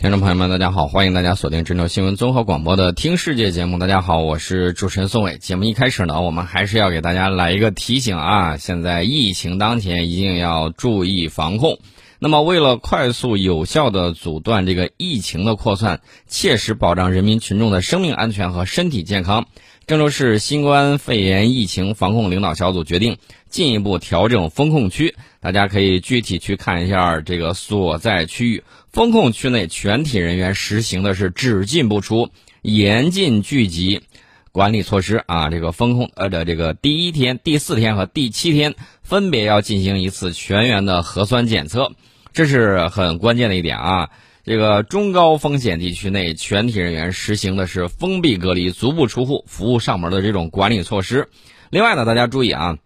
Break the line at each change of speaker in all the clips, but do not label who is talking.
听众朋友们，大家好，欢迎大家锁定郑州新闻综合广播的《听世界》节目。大家好，我是主持人宋伟。节目一开始呢，我们还是要给大家来一个提醒啊，现在疫情当前，一定要注意防控。那么，为了快速有效的阻断这个疫情的扩散，切实保障人民群众的生命安全和身体健康，郑州市新冠肺炎疫情防控领导小组决定进一步调整风控区。大家可以具体去看一下这个所在区域。风控区内全体人员实行的是只进不出、严禁聚集管理措施啊。这个风控呃的这个第一天、第四天和第七天分别要进行一次全员的核酸检测，这是很关键的一点啊。这个中高风险地区内全体人员实行的是封闭隔离、足不出户、服务上门的这种管理措施。另外呢，大家注意啊，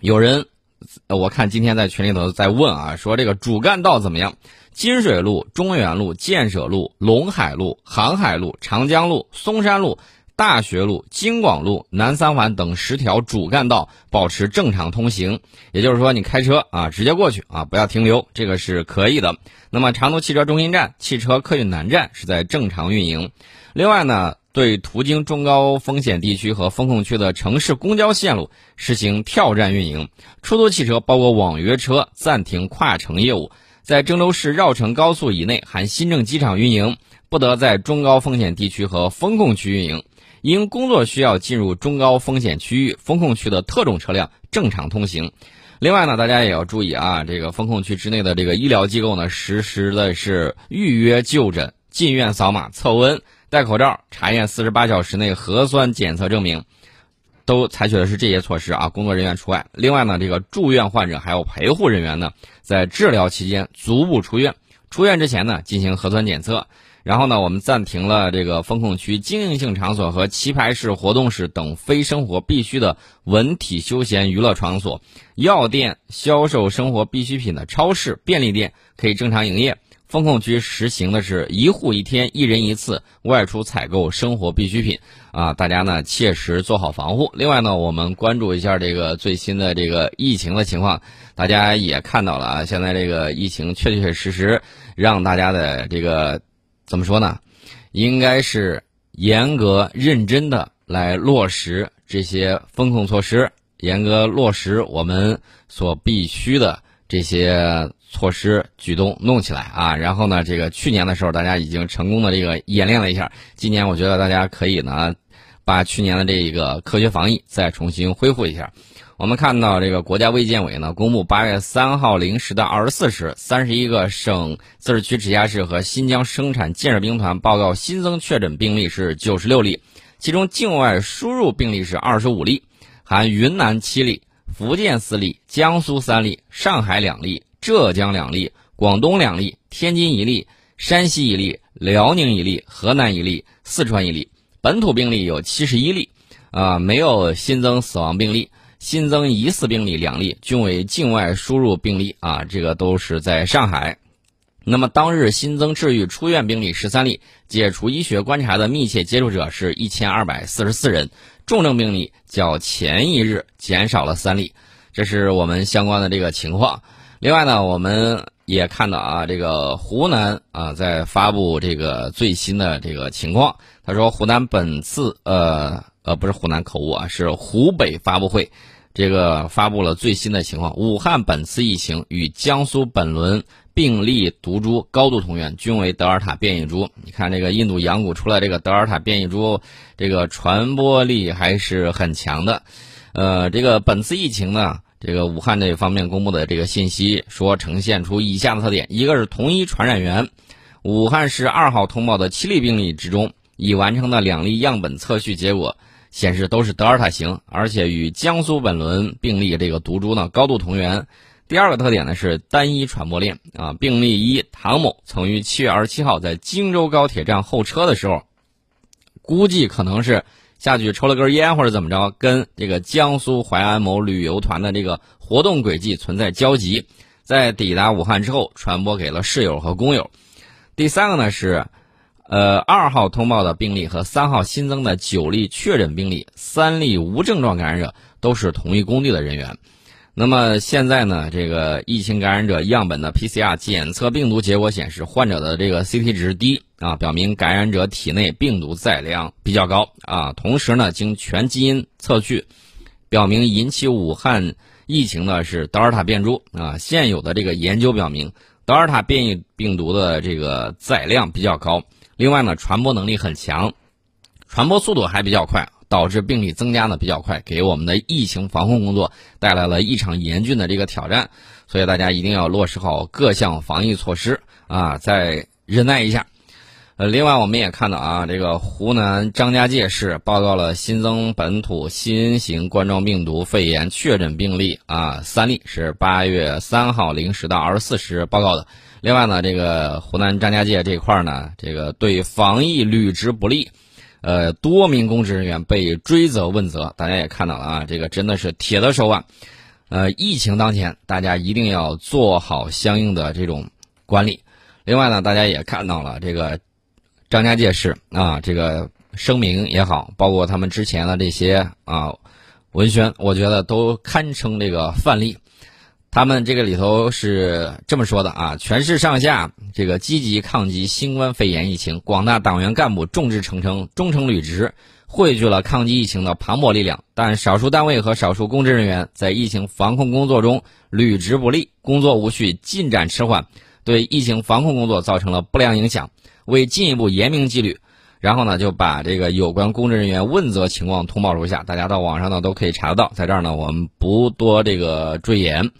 有人我看今天在群里头在问啊，说这个主干道怎么样？金水路、中原路、建设路、陇海路、航海路、长江路、松山路、大学路、京广路、南三环等十条主干道保持正常通行。也就是说，你开车啊，直接过去啊，不要停留，这个是可以的。那么，长途汽车中心站、汽车客运南站是在正常运营。另外呢，对途经中高风险地区和风控区的城市公交线路实行跳站运营。出租汽车包括网约车暂停跨城业务。在郑州市绕城高速以内（含新郑机场）运营，不得在中高风险地区和风控区运营。因工作需要进入中高风险区域、风控区的特种车辆正常通行。另外呢，大家也要注意啊，这个风控区之内的这个医疗机构呢，实施的是预约就诊、进院扫码、测温、戴口罩、查验四十八小时内核酸检测证明。都采取的是这些措施啊，工作人员除外。另外呢，这个住院患者还有陪护人员呢，在治疗期间足不出院，出院之前呢进行核酸检测。然后呢，我们暂停了这个风控区经营性场所和棋牌室、活动室等非生活必需的文体休闲娱乐场所，药店销售生活必需品的超市、便利店可以正常营业。风控区实行的是一户一天、一人一次外出采购生活必需品，啊，大家呢切实做好防护。另外呢，我们关注一下这个最新的这个疫情的情况，大家也看到了啊，现在这个疫情确确实实让大家的这个怎么说呢？应该是严格认真的来落实这些风控措施，严格落实我们所必须的这些。措施举动弄起来啊，然后呢，这个去年的时候大家已经成功的这个演练了一下，今年我觉得大家可以呢，把去年的这个科学防疫再重新恢复一下。我们看到这个国家卫健委呢公布八月三号零时的二十四时，三十一个省、自治区、直辖市和新疆生产建设兵团报告新增确诊病例是九十六例，其中境外输入病例是二十五例，含云南七例、福建四例、江苏三例、上海两例。浙江两例，广东两例，天津一例，山西一例，辽宁一例，河南一例，四川一例。本土病例有七十一例，啊，没有新增死亡病例，新增疑似病例两例，均为境外输入病例啊，这个都是在上海。那么当日新增治愈出院病例十三例，解除医学观察的密切接触者是一千二百四十四人，重症病例较前一日减少了三例，这是我们相关的这个情况。另外呢，我们也看到啊，这个湖南啊在发布这个最新的这个情况。他说，湖南本次呃呃不是湖南口误啊，是湖北发布会，这个发布了最新的情况。武汉本次疫情与江苏本轮病例毒株高度同源，均为德尔塔变异株。你看这个印度洋谷出来这个德尔塔变异株，这个传播力还是很强的。呃，这个本次疫情呢。这个武汉这方面公布的这个信息说，呈现出以下的特点：一个是同一传染源，武汉市二号通报的七例病例之中，已完成的两例样本测序结果显示都是德尔塔型，而且与江苏本轮病例这个毒株呢高度同源。第二个特点呢是单一传播链啊，病例一唐某曾于七月二十七号在荆州高铁站候车的时候，估计可能是。下去抽了根烟或者怎么着，跟这个江苏淮安某旅游团的这个活动轨迹存在交集，在抵达武汉之后传播给了室友和工友。第三个呢是，呃，二号通报的病例和三号新增的九例确诊病例，三例无症状感染者都是同一工地的人员。那么现在呢，这个疫情感染者样本的 PCR 检测病毒结果显示，患者的这个 CT 值低啊，表明感染者体内病毒载量比较高啊。同时呢，经全基因测序，表明引起武汉疫情的是德尔塔变株啊。现有的这个研究表明，德尔塔变异病毒的这个载量比较高，另外呢，传播能力很强，传播速度还比较快。导致病例增加的比较快，给我们的疫情防控工作带来了异常严峻的这个挑战，所以大家一定要落实好各项防疫措施啊！再忍耐一下。呃，另外我们也看到啊，这个湖南张家界市报告了新增本土新型冠状病毒肺炎确诊病例啊三例，是八月三号零时到二十四时报告的。另外呢，这个湖南张家界这块呢，这个对防疫履职不力。呃，多名公职人员被追责问责，大家也看到了啊，这个真的是铁的手腕。呃，疫情当前，大家一定要做好相应的这种管理。另外呢，大家也看到了这个张家界市啊，这个声明也好，包括他们之前的这些啊文宣，我觉得都堪称这个范例。他们这个里头是这么说的啊，全市上下这个积极抗击新冠肺炎疫情，广大党员干部众志成城，忠诚履职，汇聚了抗击疫情的磅礴力量。但少数单位和少数公职人员在疫情防控工作中履职不力，工作无序，进展迟缓，对疫情防控工作造成了不良影响。为进一步严明纪律，然后呢就把这个有关公职人员问责情况通报如下，大家到网上呢都可以查得到。在这儿呢，我们不多这个赘言。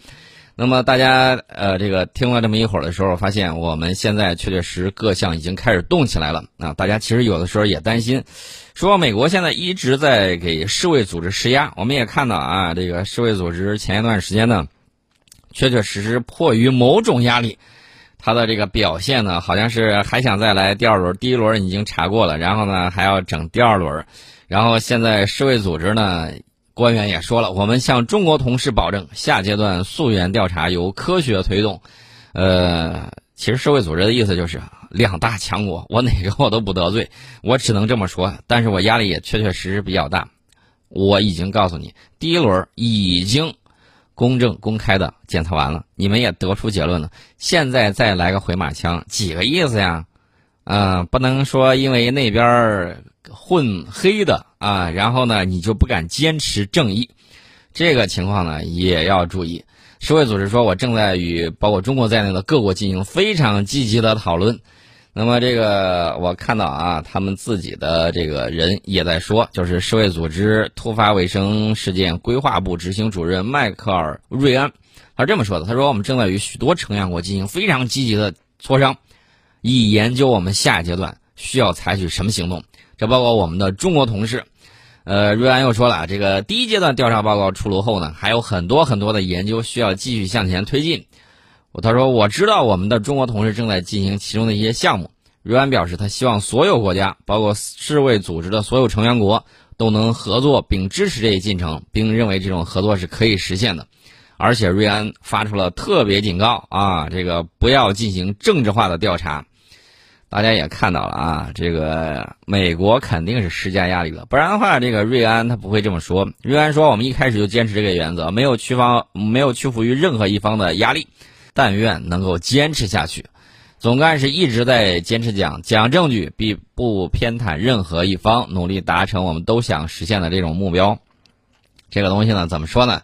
那么大家呃，这个听了这么一会儿的时候，发现我们现在确确实各项已经开始动起来了啊！大家其实有的时候也担心，说美国现在一直在给世卫组织施压。我们也看到啊，这个世卫组织前一段时间呢，确确实实迫于某种压力，他的这个表现呢，好像是还想再来第二轮，第一轮已经查过了，然后呢还要整第二轮，然后现在世卫组织呢。官员也说了，我们向中国同事保证，下阶段溯源调查由科学推动。呃，其实世卫组织的意思就是两大强国，我哪个我都不得罪，我只能这么说。但是我压力也确确实实比较大。我已经告诉你，第一轮已经公正公开的检测完了，你们也得出结论了。现在再来个回马枪，几个意思呀？嗯，不能说因为那边混黑的啊，然后呢，你就不敢坚持正义，这个情况呢也要注意。世卫组织说，我正在与包括中国在内的各国进行非常积极的讨论。那么这个我看到啊，他们自己的这个人也在说，就是世卫组织突发卫生事件规划部执行主任迈克尔·瑞安，他是这么说的：他说，我们正在与许多成员国进行非常积极的磋商。以研究我们下一阶段需要采取什么行动，这包括我们的中国同事。呃，瑞安又说了，这个第一阶段调查报告出炉后呢，还有很多很多的研究需要继续向前推进。他说，我知道我们的中国同事正在进行其中的一些项目。瑞安表示，他希望所有国家，包括世卫组织的所有成员国，都能合作并支持这一进程，并认为这种合作是可以实现的。而且，瑞安发出了特别警告啊，这个不要进行政治化的调查。大家也看到了啊，这个美国肯定是施加压力了，不然的话，这个瑞安他不会这么说。瑞安说：“我们一开始就坚持这个原则，没有屈方，没有屈服于任何一方的压力，但愿能够坚持下去。”总干事一直在坚持讲讲证据，必不偏袒任何一方，努力达成我们都想实现的这种目标。这个东西呢，怎么说呢？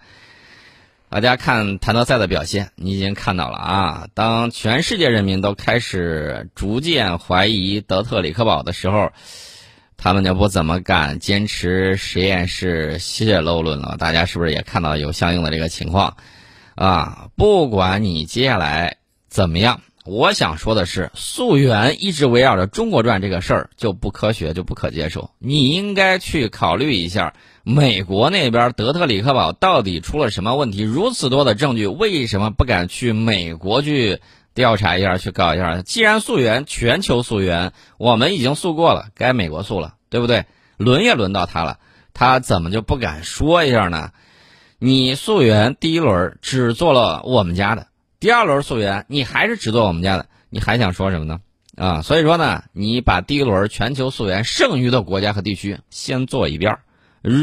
大家看谭德赛的表现，你已经看到了啊。当全世界人民都开始逐渐怀疑德特里克堡的时候，他们就不怎么敢坚持实验室泄漏论了。大家是不是也看到有相应的这个情况？啊，不管你接下来怎么样，我想说的是，溯源一直围绕着中国转这个事儿就不科学，就不可接受。你应该去考虑一下。美国那边德特里克堡到底出了什么问题？如此多的证据，为什么不敢去美国去调查一下、去搞一下？既然溯源，全球溯源，我们已经溯过了，该美国溯了，对不对？轮也轮到他了，他怎么就不敢说一下呢？你溯源第一轮只做了我们家的，第二轮溯源你还是只做我们家的，你还想说什么呢？啊，所以说呢，你把第一轮全球溯源剩余的国家和地区先做一遍。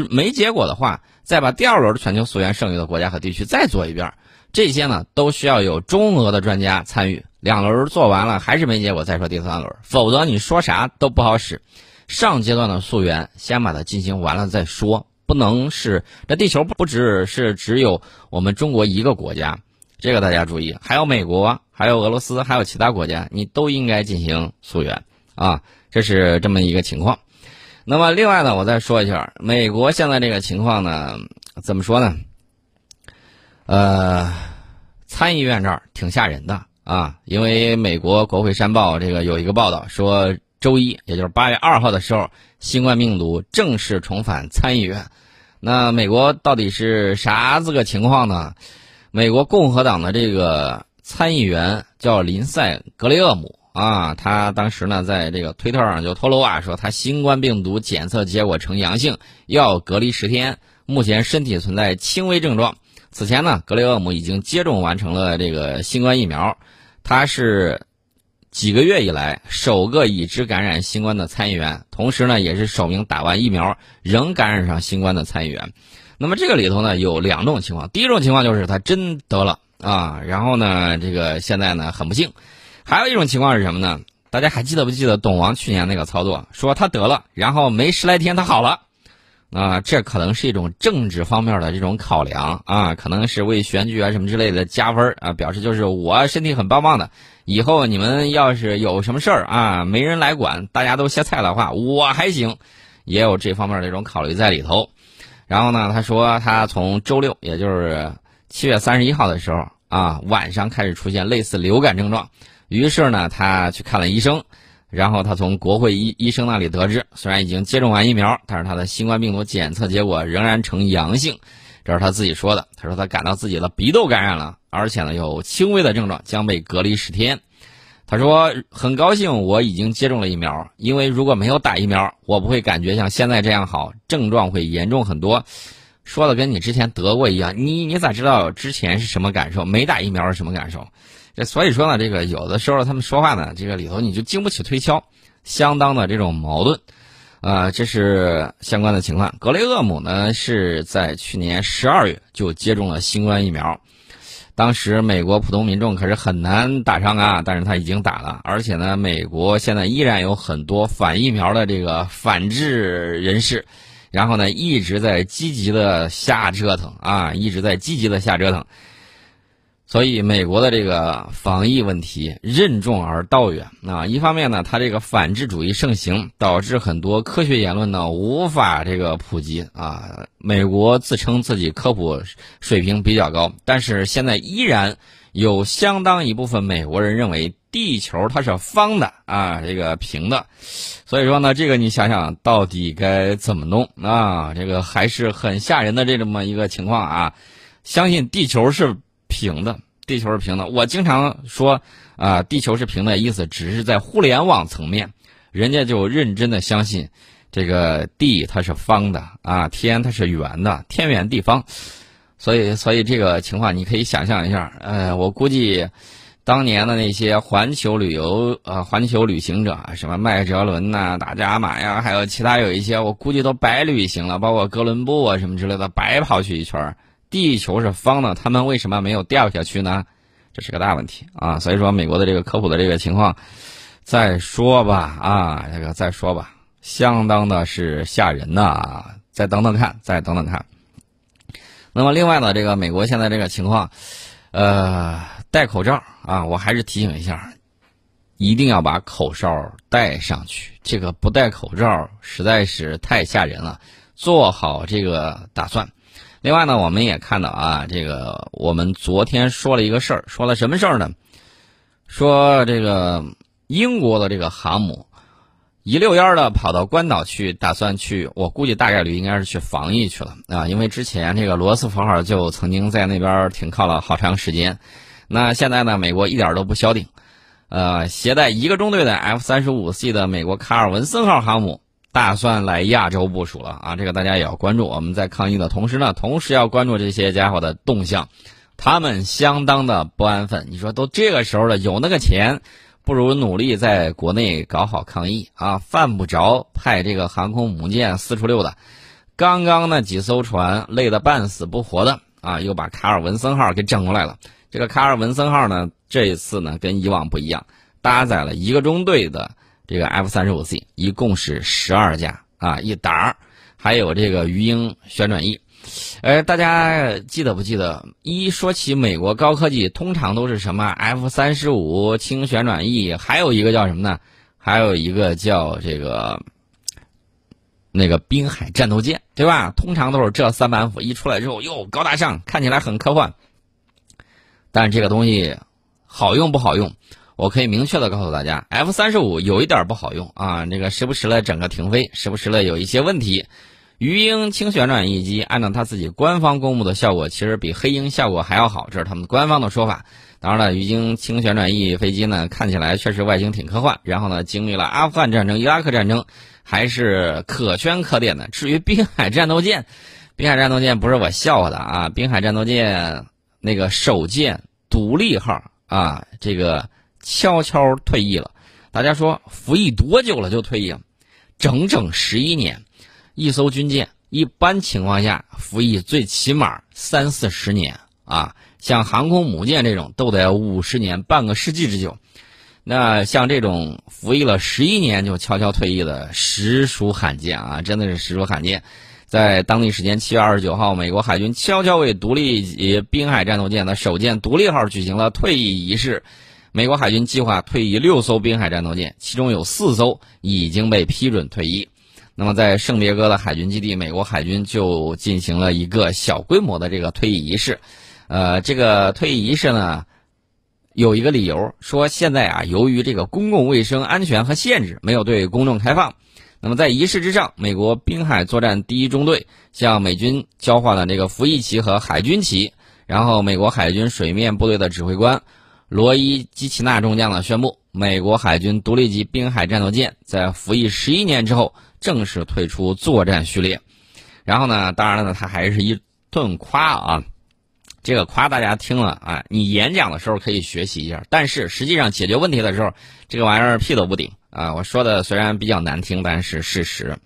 没结果的话，再把第二轮全球溯源剩余的国家和地区再做一遍。这些呢，都需要有中俄的专家参与。两轮做完了还是没结果，再说第三轮，否则你说啥都不好使。上阶段的溯源先把它进行完了再说，不能是这地球不只是只有我们中国一个国家，这个大家注意，还有美国，还有俄罗斯，还有其他国家，你都应该进行溯源啊，这是这么一个情况。那么另外呢，我再说一下美国现在这个情况呢，怎么说呢？呃，参议院这儿挺吓人的啊，因为美国国会山报这个有一个报道说。周一，也就是八月二号的时候，新冠病毒正式重返参议院。那美国到底是啥子个情况呢？美国共和党的这个参议员叫林赛·格雷厄姆啊，他当时呢在这个推特上就透露啊，说他新冠病毒检测结果呈阳性，要隔离十天，目前身体存在轻微症状。此前呢，格雷厄姆已经接种完成了这个新冠疫苗，他是。几个月以来，首个已知感染新冠的参议员，同时呢，也是首名打完疫苗仍感染上新冠的参议员。那么这个里头呢，有两种情况。第一种情况就是他真得了啊，然后呢，这个现在呢很不幸。还有一种情况是什么呢？大家还记得不记得董王去年那个操作？说他得了，然后没十来天他好了。啊，这可能是一种政治方面的这种考量啊，可能是为选举啊什么之类的加分啊，表示就是我身体很棒棒的，以后你们要是有什么事儿啊，没人来管，大家都歇菜的话，我还行，也有这方面的这种考虑在里头。然后呢，他说他从周六，也就是七月三十一号的时候啊，晚上开始出现类似流感症状，于是呢，他去看了医生。然后他从国会医医生那里得知，虽然已经接种完疫苗，但是他的新冠病毒检测结果仍然呈阳性，这是他自己说的。他说他感到自己的鼻窦感染了，而且呢有轻微的症状，将被隔离十天。他说很高兴我已经接种了疫苗，因为如果没有打疫苗，我不会感觉像现在这样好，症状会严重很多。说的跟你之前得过一样，你你咋知道之前是什么感受？没打疫苗是什么感受？这所以说呢，这个有的时候他们说话呢，这个里头你就经不起推敲，相当的这种矛盾，啊，这是相关的情况。格雷厄姆呢是在去年十二月就接种了新冠疫苗，当时美国普通民众可是很难打上啊，但是他已经打了，而且呢，美国现在依然有很多反疫苗的这个反制人士，然后呢一直在积极的瞎折腾啊，一直在积极的瞎折腾。所以，美国的这个防疫问题任重而道远啊。一方面呢，它这个反智主义盛行，导致很多科学言论呢无法这个普及啊。美国自称自己科普水平比较高，但是现在依然有相当一部分美国人认为地球它是方的啊，这个平的。所以说呢，这个你想想到底该怎么弄啊？这个还是很吓人的这么一个情况啊。相信地球是。平的，地球是平的。我经常说，啊，地球是平的意思，只是在互联网层面，人家就认真的相信，这个地它是方的，啊，天它是圆的，天圆地方。所以，所以这个情况你可以想象一下，呃，我估计，当年的那些环球旅游，呃，环球旅行者，什么麦哲伦呐、大伽马呀，还有其他有一些，我估计都白旅行了，包括哥伦布啊什么之类的，白跑去一圈。地球是方的，他们为什么没有掉下去呢？这是个大问题啊！所以说，美国的这个科普的这个情况，再说吧啊，这个再说吧，相当的是吓人呐！再等等看，再等等看。那么，另外呢，这个美国现在这个情况，呃，戴口罩啊，我还是提醒一下，一定要把口罩戴上去。这个不戴口罩实在是太吓人了，做好这个打算。另外呢，我们也看到啊，这个我们昨天说了一个事儿，说了什么事儿呢？说这个英国的这个航母一溜烟儿的跑到关岛去，打算去，我估计大概率应该是去防疫去了啊，因为之前这个罗斯福号就曾经在那边停靠了好长时间。那现在呢，美国一点都不消停，呃，携带一个中队的 F 三十五 C 的美国卡尔文森号航母。打算来亚洲部署了啊！这个大家也要关注。我们在抗疫的同时呢，同时要关注这些家伙的动向，他们相当的不安分。你说都这个时候了，有那个钱，不如努力在国内搞好抗疫啊！犯不着派这个航空母舰四处溜达，刚刚那几艘船累得半死不活的啊，又把卡尔文森号给整过来了。这个卡尔文森号呢，这一次呢跟以往不一样，搭载了一个中队的这个 F 三十五 C，一共是十二架啊，一打儿，还有这个鱼鹰旋转翼。呃，大家记得不记得？一说起美国高科技，通常都是什么 F 三十五轻旋转翼，还有一个叫什么呢？还有一个叫这个那个滨海战斗舰，对吧？通常都是这三板斧一出来之后，哟，高大上，看起来很科幻。但这个东西好用不好用？我可以明确的告诉大家，F 三十五有一点不好用啊，那个时不时的整个停飞，时不时的有一些问题。鱼鹰轻旋转翼机按照他自己官方公布的效果，其实比黑鹰效果还要好，这是他们官方的说法。当然了，鱼鹰轻旋转翼飞机呢，看起来确实外形挺科幻。然后呢，经历了阿富汗战争、伊拉克战争，还是可圈可点的。至于滨海战斗舰，滨海战斗舰不是我笑话的啊，滨海战斗舰那个首舰独立号啊，这个悄悄退役了。大家说服役多久了就退役？整整十一年。一艘军舰一般情况下服役最起码三四十年啊，像航空母舰这种都得五十年，半个世纪之久。那像这种服役了十一年就悄悄退役的，实属罕见啊，真的是实属罕见。在当地时间七月二十九号，美国海军悄悄为独立级滨海战斗舰的首舰独立号举行了退役仪式。美国海军计划退役六艘滨海战斗舰，其中有四艘已经被批准退役。那么，在圣迭戈的海军基地，美国海军就进行了一个小规模的这个退役仪式。呃，这个退役仪式呢，有一个理由，说现在啊，由于这个公共卫生安全和限制，没有对公众开放。那么在仪式之上，美国滨海作战第一中队向美军交换了这个服役旗和海军旗，然后美国海军水面部队的指挥官罗伊·基奇纳中将呢宣布，美国海军独立级滨海战斗舰在服役十一年之后。正式退出作战序列，然后呢，当然了呢，他还是一顿夸啊，这个夸大家听了啊，你演讲的时候可以学习一下，但是实际上解决问题的时候，这个玩意儿屁都不顶啊！我说的虽然比较难听，但是事实。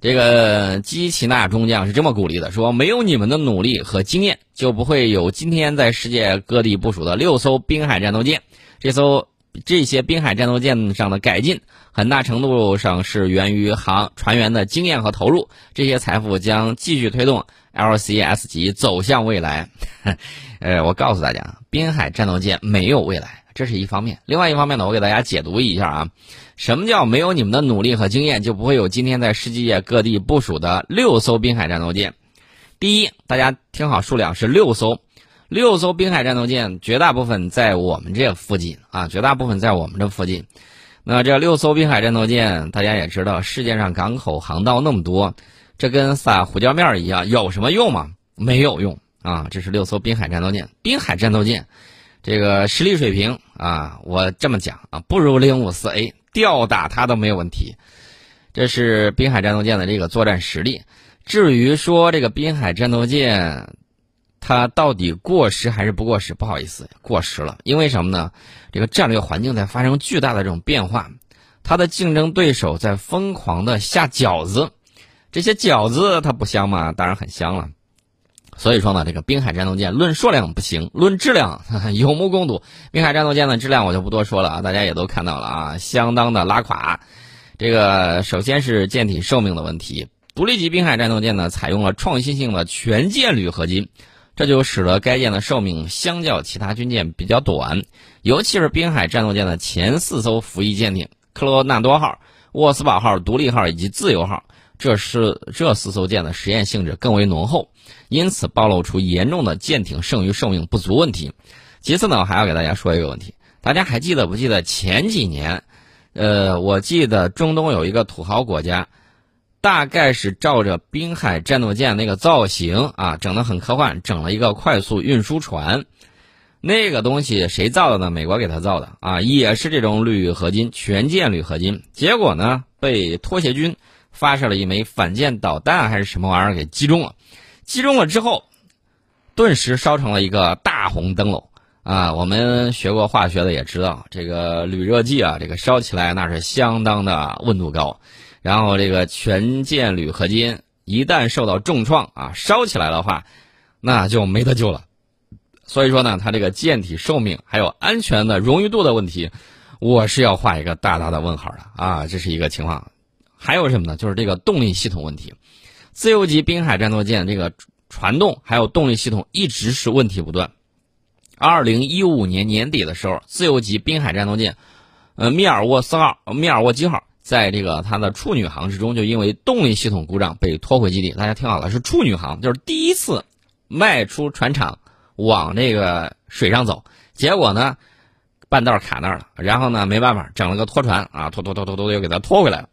这个基奇纳中将是这么鼓励的，说没有你们的努力和经验，就不会有今天在世界各地部署的六艘滨海战斗舰，这艘。这些滨海战斗舰上的改进，很大程度上是源于航船员的经验和投入。这些财富将继续推动 LCS 级走向未来。呃，我告诉大家，滨海战斗舰没有未来，这是一方面。另外一方面呢，我给大家解读一下啊，什么叫没有你们的努力和经验，就不会有今天在世界各地部署的六艘滨海战斗舰。第一，大家听好数量是六艘。六艘滨海战斗舰，绝大部分在我们这附近啊，绝大部分在我们这附近。那这六艘滨海战斗舰，大家也知道，世界上港口航道那么多，这跟撒胡椒面一样，有什么用吗？没有用啊！这是六艘滨海战斗舰，滨海战斗舰，这个实力水平啊，我这么讲啊，不如零五四 A，吊打它都没有问题。这是滨海战斗舰的这个作战实力。至于说这个滨海战斗舰，它到底过时还是不过时？不好意思，过时了。因为什么呢？这个战略环境在发生巨大的这种变化，它的竞争对手在疯狂的下饺子，这些饺子它不香吗？当然很香了。所以说呢，这个滨海战斗舰论数量不行，论质量 有目共睹。滨海战斗舰的质量我就不多说了啊，大家也都看到了啊，相当的拉垮。这个首先是舰体寿命的问题，独立级滨海战斗舰呢采用了创新性的全舰铝合金。这就使得该舰的寿命相较其他军舰比较短，尤其是滨海战斗舰的前四艘服役舰艇——克罗纳多号、沃斯堡号、独立号以及自由号，这是这四艘舰的实验性质更为浓厚，因此暴露出严重的舰艇剩余寿命不足问题。其次呢，我还要给大家说一个问题，大家还记得不记得前几年？呃，我记得中东有一个土豪国家。大概是照着滨海战斗舰那个造型啊，整的很科幻，整了一个快速运输船。那个东西谁造的呢？美国给他造的啊，也是这种铝合金，全舰铝合金。结果呢，被拖鞋军发射了一枚反舰导弹还是什么玩意儿给击中了。击中了之后，顿时烧成了一个大红灯笼啊！我们学过化学的也知道，这个铝热剂啊，这个烧起来那是相当的温度高。然后这个全舰铝合金一旦受到重创啊，烧起来的话，那就没得救了。所以说呢，它这个舰体寿命还有安全的荣誉度的问题，我是要画一个大大的问号的啊，这是一个情况。还有什么呢？就是这个动力系统问题，自由级滨海战斗舰这个传动还有动力系统一直是问题不断。二零一五年年底的时候，自由级滨海战斗舰，呃，密尔沃斯号、密尔沃基号。在这个它的处女航之中，就因为动力系统故障被拖回基地。大家听好了，是处女航，就是第一次迈出船厂往这个水上走。结果呢，半道卡那儿了，然后呢，没办法，整了个拖船啊，拖拖拖拖拖又给它拖回来了。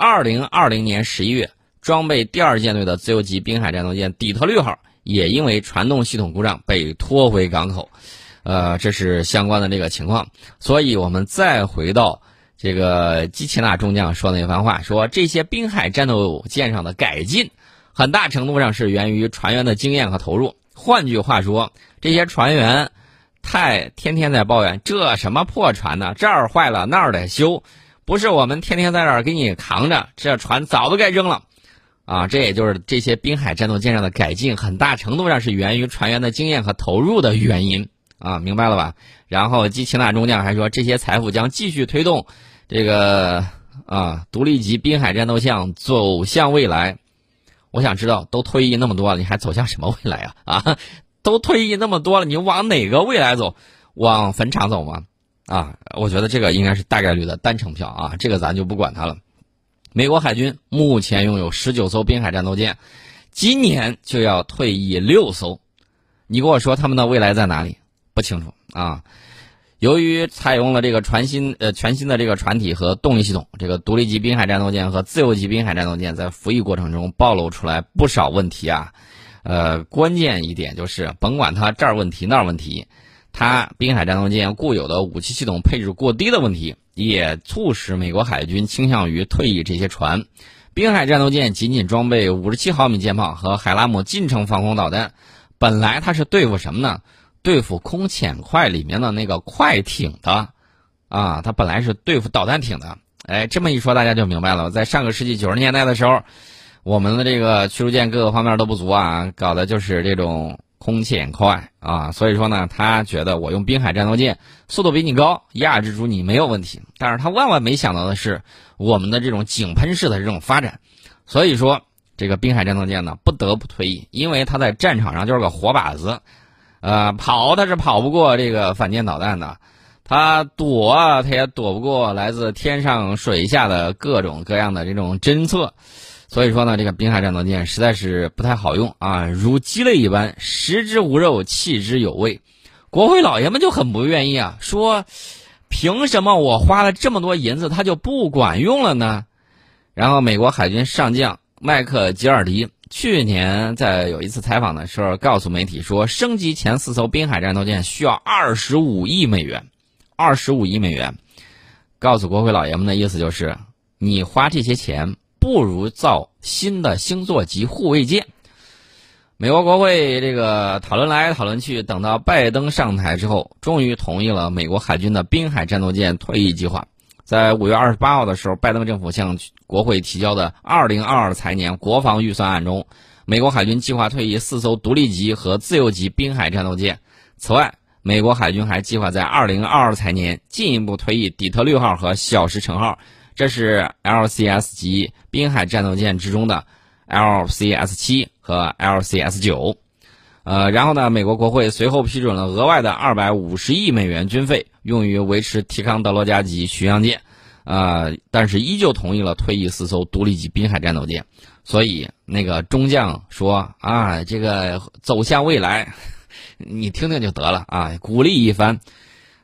二零二零年十一月，装备第二舰队的自由级滨海战斗舰底特律号也因为传动系统故障被拖回港口。呃，这是相关的这个情况。所以我们再回到。这个基奇纳中将说的那番话，说这些滨海战斗舰上的改进，很大程度上是源于船员的经验和投入。换句话说，这些船员太天天在抱怨这什么破船呢？这儿坏了那儿得修，不是我们天天在这儿给你扛着，这船早都该扔了。啊，这也就是这些滨海战斗舰上的改进，很大程度上是源于船员的经验和投入的原因。啊，明白了吧？然后基奇纳中将还说，这些财富将继续推动。这个啊，独立级滨海战斗舰走向未来，我想知道，都退役那么多了，你还走向什么未来啊？啊，都退役那么多了，你往哪个未来走？往坟场走吗？啊，我觉得这个应该是大概率的单程票啊，这个咱就不管它了。美国海军目前拥有十九艘滨海战斗舰，今年就要退役六艘，你跟我说他们的未来在哪里？不清楚啊。由于采用了这个全新呃全新的这个船体和动力系统，这个独立级滨海战斗舰和自由级滨海战斗舰在服役过程中暴露出来不少问题啊，呃，关键一点就是甭管它这儿问题那儿问题，它滨海战斗舰固有的武器系统配置过低的问题，也促使美国海军倾向于退役这些船。滨海战斗舰仅仅装备五十七毫米舰炮和海拉姆近程防空导弹，本来它是对付什么呢？对付空潜快里面的那个快艇的，啊，它本来是对付导弹艇的。哎，这么一说，大家就明白了。在上个世纪九十年代的时候，我们的这个驱逐舰各个方面都不足啊，搞的就是这种空潜快啊。所以说呢，他觉得我用滨海战斗舰速度比你高，压制住你没有问题。但是他万万没想到的是，我们的这种井喷式的这种发展。所以说，这个滨海战斗舰呢，不得不退役，因为它在战场上就是个活靶子。呃，跑它是跑不过这个反舰导弹的，它躲啊，它也躲不过来自天上水下的各种各样的这种侦测，所以说呢，这个滨海战斗舰实在是不太好用啊，如鸡肋一般，食之无肉，弃之有味。国会老爷们就很不愿意啊，说凭什么我花了这么多银子，它就不管用了呢？然后美国海军上将麦克吉尔迪。去年在有一次采访的时候，告诉媒体说，升级前四艘滨海战斗舰需要二十五亿美元，二十五亿美元。告诉国会老爷们的意思就是，你花这些钱不如造新的星座级护卫舰。美国国会这个讨论来讨论去，等到拜登上台之后，终于同意了美国海军的滨海战斗舰退役计划。在五月二十八号的时候，拜登政府向国会提交的二零二二财年国防预算案中，美国海军计划退役四艘独立级和自由级滨海战斗舰。此外，美国海军还计划在二零二二财年进一步退役底特律号和小石城号，这是 LCS 级滨海战斗舰之中的 LCS 七和 LCS 九。呃，然后呢，美国国会随后批准了额外的二百五十亿美元军费，用于维持提康德罗加级巡洋舰，啊，但是依旧同意了退役四艘独立级滨海战斗舰。所以那个中将说啊，这个走向未来，你听听就得了啊，鼓励一番。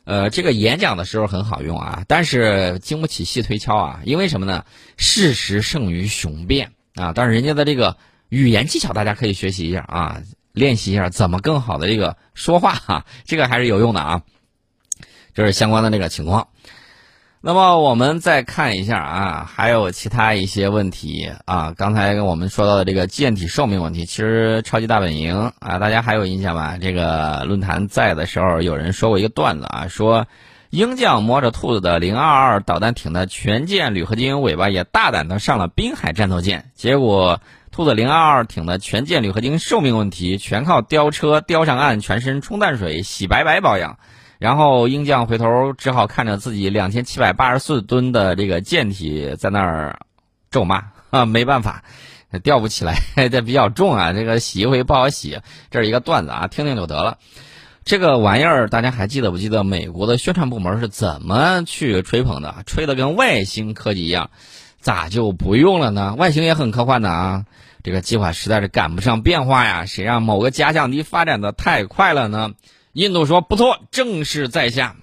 呃，这个演讲的时候很好用啊，但是经不起细推敲啊，因为什么呢？事实胜于雄辩啊。但是人家的这个语言技巧，大家可以学习一下啊。练习一下怎么更好的这个说话哈，这个还是有用的啊。这是相关的那个情况。那么我们再看一下啊，还有其他一些问题啊。刚才我们说到的这个舰体寿命问题，其实超级大本营啊，大家还有印象吧？这个论坛在的时候，有人说过一个段子啊，说鹰将摸着兔子的零二二导弹艇的全舰铝合金尾巴也大胆的上了滨海战斗舰，结果。兔子零二二艇的全舰铝合金寿命问题全靠吊车吊上岸，全身冲淡水洗白白保养。然后鹰将回头只好看着自己两千七百八十四吨的这个舰体在那儿咒骂 啊，没办法，吊不起来，这比较重啊，这个洗一回不好洗。这是一个段子啊，听听就得了。这个玩意儿大家还记得不记得？美国的宣传部门是怎么去吹捧的？吹得跟外星科技一样，咋就不用了呢？外星也很科幻的啊，这个计划实在是赶不上变化呀。谁让某个假想敌发展的太快了呢？印度说不错，正是在下。